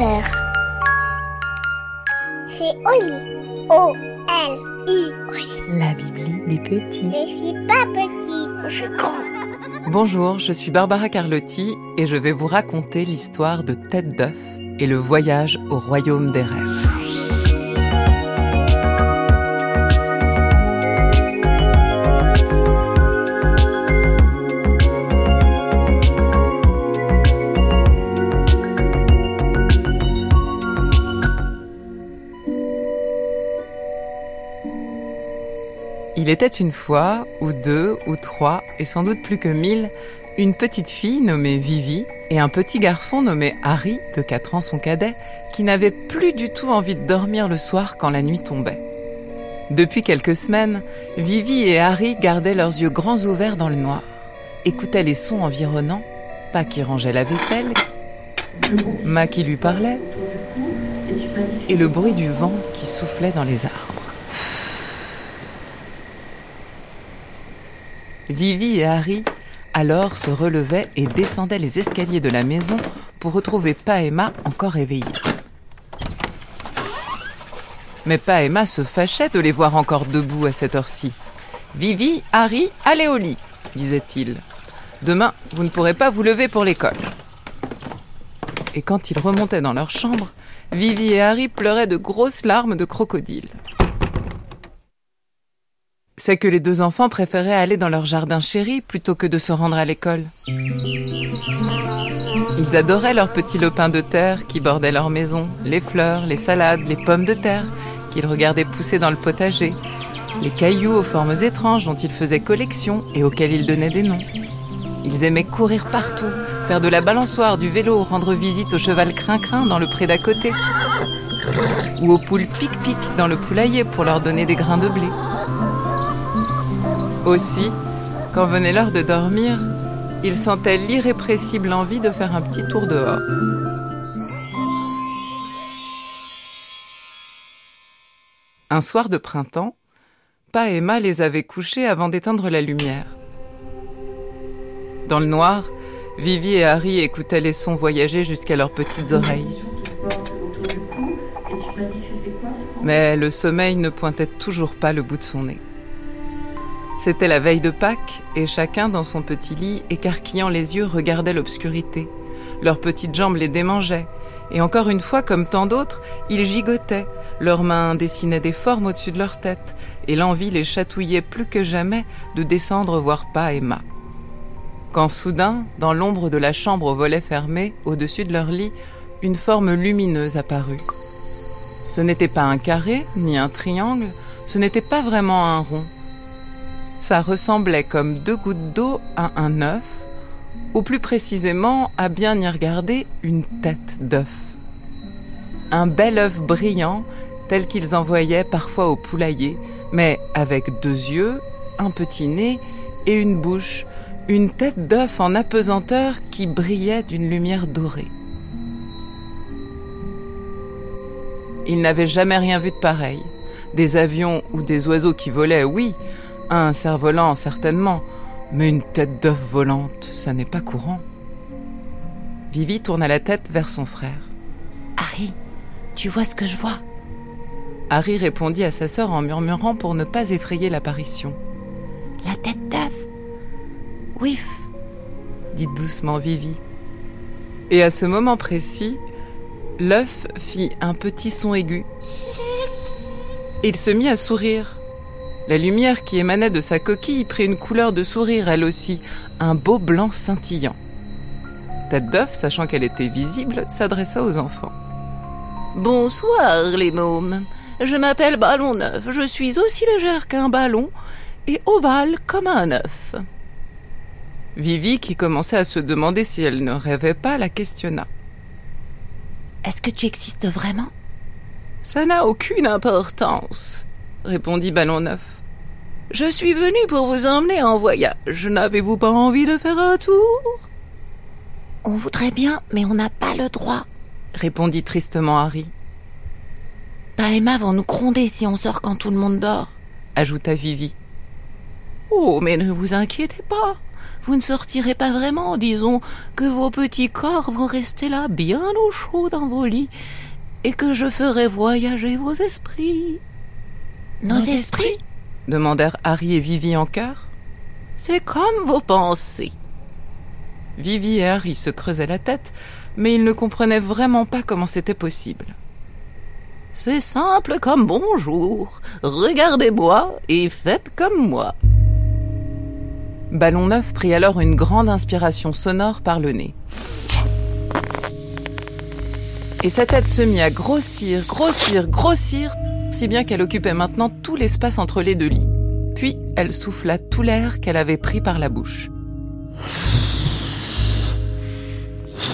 père. C'est Oli. O-L-I. La Bibli des petits. Je suis pas petit, je suis grand. Bonjour, je suis Barbara Carlotti et je vais vous raconter l'histoire de Tête d'œuf et le voyage au royaume des rêves. Il était une fois, ou deux, ou trois, et sans doute plus que mille, une petite fille nommée Vivi et un petit garçon nommé Harry, de 4 ans son cadet, qui n'avait plus du tout envie de dormir le soir quand la nuit tombait. Depuis quelques semaines, Vivi et Harry gardaient leurs yeux grands ouverts dans le noir, écoutaient les sons environnants, pas qui rangeait la vaisselle, Ma qui lui parlait, et le bruit du vent qui soufflait dans les arbres. Vivi et Harry alors se relevaient et descendaient les escaliers de la maison pour retrouver Pa et Ma encore éveillés. Mais Pa et Ma se fâchaient de les voir encore debout à cette heure-ci. Vivi, Harry, allez au lit, disait-il. Demain, vous ne pourrez pas vous lever pour l'école. Et quand ils remontaient dans leur chambre, Vivi et Harry pleuraient de grosses larmes de crocodile c'est que les deux enfants préféraient aller dans leur jardin chéri plutôt que de se rendre à l'école. Ils adoraient leurs petits lopins de terre qui bordaient leur maison, les fleurs, les salades, les pommes de terre qu'ils regardaient pousser dans le potager, les cailloux aux formes étranges dont ils faisaient collection et auxquels ils donnaient des noms. Ils aimaient courir partout, faire de la balançoire, du vélo, rendre visite au cheval crin-crin dans le pré d'à côté, ou aux poules pic-pic dans le poulailler pour leur donner des grains de blé. Aussi, quand venait l'heure de dormir, il sentait l'irrépressible envie de faire un petit tour dehors. Un soir de printemps, Pa et Ma les avaient couchés avant d'éteindre la lumière. Dans le noir, Vivi et Harry écoutaient les sons voyager jusqu'à leurs petites oreilles. Mais le sommeil ne pointait toujours pas le bout de son nez. C'était la veille de Pâques, et chacun dans son petit lit, écarquillant les yeux, regardait l'obscurité. Leurs petites jambes les démangeaient, et encore une fois, comme tant d'autres, ils gigotaient, leurs mains dessinaient des formes au-dessus de leur tête, et l'envie les chatouillait plus que jamais de descendre voir Pa et Ma. Quand soudain, dans l'ombre de la chambre au volet fermé, au-dessus de leur lit, une forme lumineuse apparut. Ce n'était pas un carré, ni un triangle, ce n'était pas vraiment un rond, ça ressemblait comme deux gouttes d'eau à un œuf, ou plus précisément, à bien y regarder, une tête d'œuf. Un bel œuf brillant, tel qu'ils en voyaient parfois au poulailler, mais avec deux yeux, un petit nez et une bouche, une tête d'œuf en apesanteur qui brillait d'une lumière dorée. Ils n'avaient jamais rien vu de pareil. Des avions ou des oiseaux qui volaient, oui, un cerf-volant, certainement, mais une tête d'œuf volante, ça n'est pas courant. Vivi tourna la tête vers son frère. Harry, tu vois ce que je vois? Harry répondit à sa sœur en murmurant pour ne pas effrayer l'apparition. La tête d'œuf? Wif dit doucement Vivi. Et à ce moment précis, l'œuf fit un petit son aigu. Et il se mit à sourire. La lumière qui émanait de sa coquille prit une couleur de sourire elle aussi, un beau blanc scintillant. Tête d'œuf, sachant qu'elle était visible, s'adressa aux enfants. Bonsoir les mômes. Je m'appelle Ballon Neuf. Je suis aussi légère qu'un ballon et ovale comme un œuf. Vivi, qui commençait à se demander si elle ne rêvait pas, la questionna. Est-ce que tu existes vraiment? Ça n'a aucune importance, répondit Ballon Neuf. Je suis venu pour vous emmener en voyage. N'avez-vous pas envie de faire un tour? On voudrait bien, mais on n'a pas le droit, répondit tristement Harry. Pa et Ma vont nous gronder si on sort quand tout le monde dort, ajouta Vivi. Oh, mais ne vous inquiétez pas. vous ne sortirez pas vraiment. Disons que vos petits corps vont rester là, bien au chaud dans vos lits, et que je ferai voyager vos esprits. Nos, esprits? Demandèrent Harry et Vivi en chœur. C'est comme vos pensées. Vivi et Harry se creusaient la tête, mais ils ne comprenaient vraiment pas comment c'était possible. C'est simple comme bonjour. Regardez-moi et faites comme moi. Ballon Neuf prit alors une grande inspiration sonore par le nez. Et sa tête se mit à grossir, grossir, grossir, si bien qu'elle occupait maintenant tout l'espace entre les deux lits. Puis elle souffla tout l'air qu'elle avait pris par la bouche.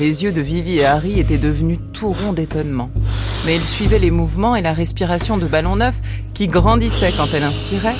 Les yeux de Vivi et Harry étaient devenus tout ronds d'étonnement. Mais ils suivaient les mouvements et la respiration de Ballon Neuf qui grandissait quand elle inspirait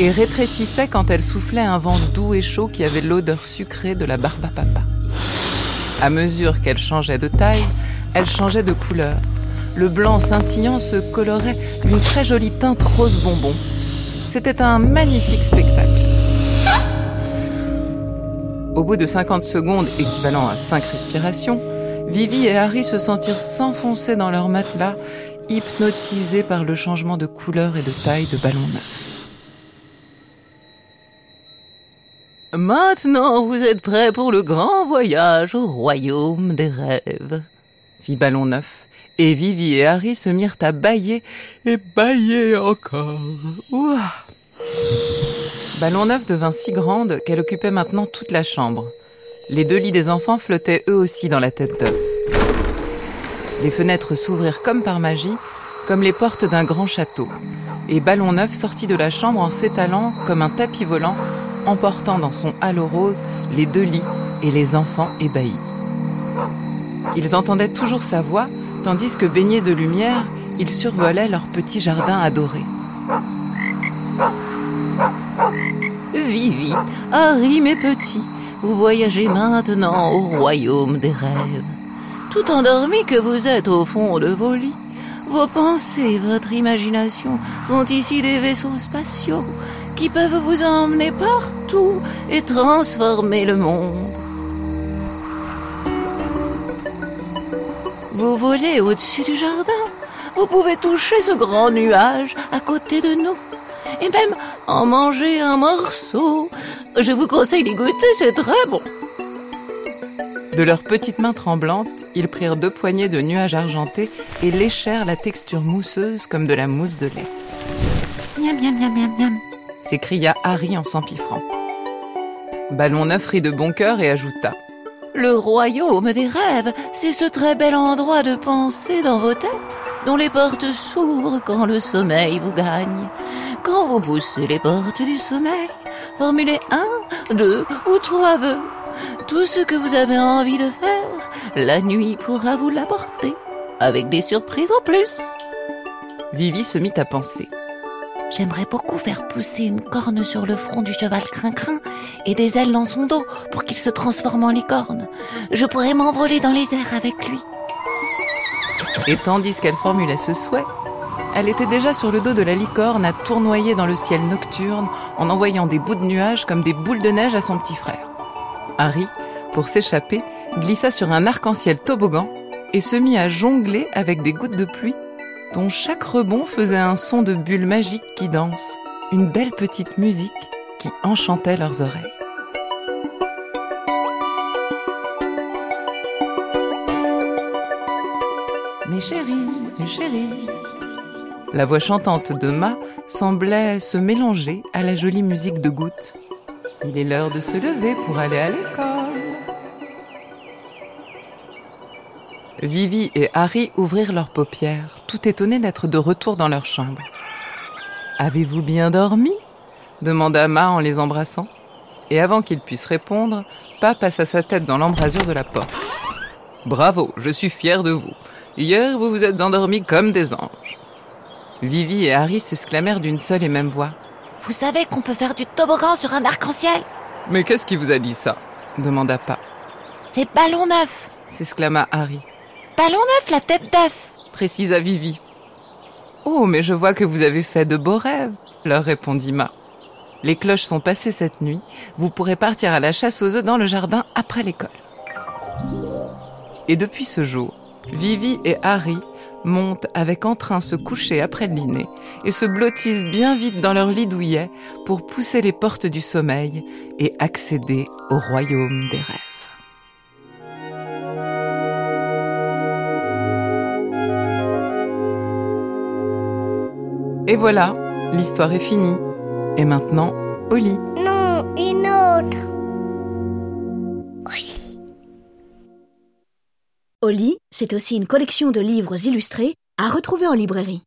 et rétrécissait quand elle soufflait un vent doux et chaud qui avait l'odeur sucrée de la barbe à papa. À mesure qu'elle changeait de taille, elle changeait de couleur. Le blanc scintillant se colorait d'une très jolie teinte rose bonbon. C'était un magnifique spectacle. Au bout de 50 secondes, équivalent à 5 respirations, Vivi et Harry se sentirent s'enfoncer dans leur matelas, hypnotisés par le changement de couleur et de taille de ballon neuf. Maintenant, vous êtes prêts pour le grand voyage au royaume des rêves, fit Ballon Neuf, et Vivi et Harry se mirent à bailler et bailler encore. Ballon Neuf devint si grande qu'elle occupait maintenant toute la chambre. Les deux lits des enfants flottaient eux aussi dans la tête d'œuf. Les fenêtres s'ouvrirent comme par magie, comme les portes d'un grand château, et Ballon Neuf sortit de la chambre en s'étalant comme un tapis volant, emportant dans son halo rose les deux lits et les enfants ébahis. Ils entendaient toujours sa voix, tandis que baignés de lumière, ils survolaient leur petit jardin adoré. Vivi, Harry, mes petits, vous voyagez maintenant au royaume des rêves. Tout endormis que vous êtes au fond de vos lits, vos pensées, votre imagination sont ici des vaisseaux spatiaux qui peuvent vous emmener partout et transformer le monde. Vous volez au-dessus du jardin. Vous pouvez toucher ce grand nuage à côté de nous et même en manger un morceau. Je vous conseille d'y goûter, c'est très bon. De leurs petites mains tremblantes, ils prirent deux poignées de nuages argentés et léchèrent la texture mousseuse comme de la mousse de lait. Miam, miam, miam, miam, miam, s'écria Harry en s'empiffrant. Ballon neuf rit de bon cœur et ajouta Le royaume des rêves, c'est ce très bel endroit de pensée dans vos têtes dont les portes s'ouvrent quand le sommeil vous gagne. Quand vous poussez les portes du sommeil, formulez un, deux ou trois vœux. Tout ce que vous avez envie de faire, la nuit pourra vous l'apporter, avec des surprises en plus. Vivi se mit à penser. J'aimerais beaucoup faire pousser une corne sur le front du cheval crin-crin et des ailes dans son dos pour qu'il se transforme en licorne. Je pourrais m'envoler dans les airs avec lui. Et tandis qu'elle formulait ce souhait, elle était déjà sur le dos de la licorne à tournoyer dans le ciel nocturne en envoyant des bouts de nuages comme des boules de neige à son petit frère. Harry, pour s'échapper, glissa sur un arc-en-ciel toboggan et se mit à jongler avec des gouttes de pluie dont chaque rebond faisait un son de bulle magique qui danse, une belle petite musique qui enchantait leurs oreilles. Mes chéris, mes chéris, la voix chantante de Ma semblait se mélanger à la jolie musique de Goutte. Il est l'heure de se lever pour aller à l'école. Vivi et Harry ouvrirent leurs paupières, tout étonnés d'être de retour dans leur chambre. Avez-vous bien dormi? demanda Ma en les embrassant. Et avant qu'ils puissent répondre, Pa passa sa tête dans l'embrasure de la porte. Bravo, je suis fier de vous. Hier, vous vous êtes endormis comme des anges. Vivi et Harry s'exclamèrent d'une seule et même voix. Vous savez qu'on peut faire du toboggan sur un arc-en-ciel Mais qu'est-ce qui vous a dit ça? demanda Pa. C'est Ballon Neuf s'exclama Harry. Ballon Neuf, la tête d'œuf précisa Vivi. Oh, mais je vois que vous avez fait de beaux rêves, leur répondit Ma. Les cloches sont passées cette nuit. Vous pourrez partir à la chasse aux œufs dans le jardin après l'école. Et depuis ce jour, Vivi et Harry montent avec entrain se coucher après le dîner et se blottissent bien vite dans leur lit douillet pour pousser les portes du sommeil et accéder au royaume des rêves. Et voilà, l'histoire est finie. Et maintenant, au lit. Non, une autre. Au lit, c'est aussi une collection de livres illustrés à retrouver en librairie.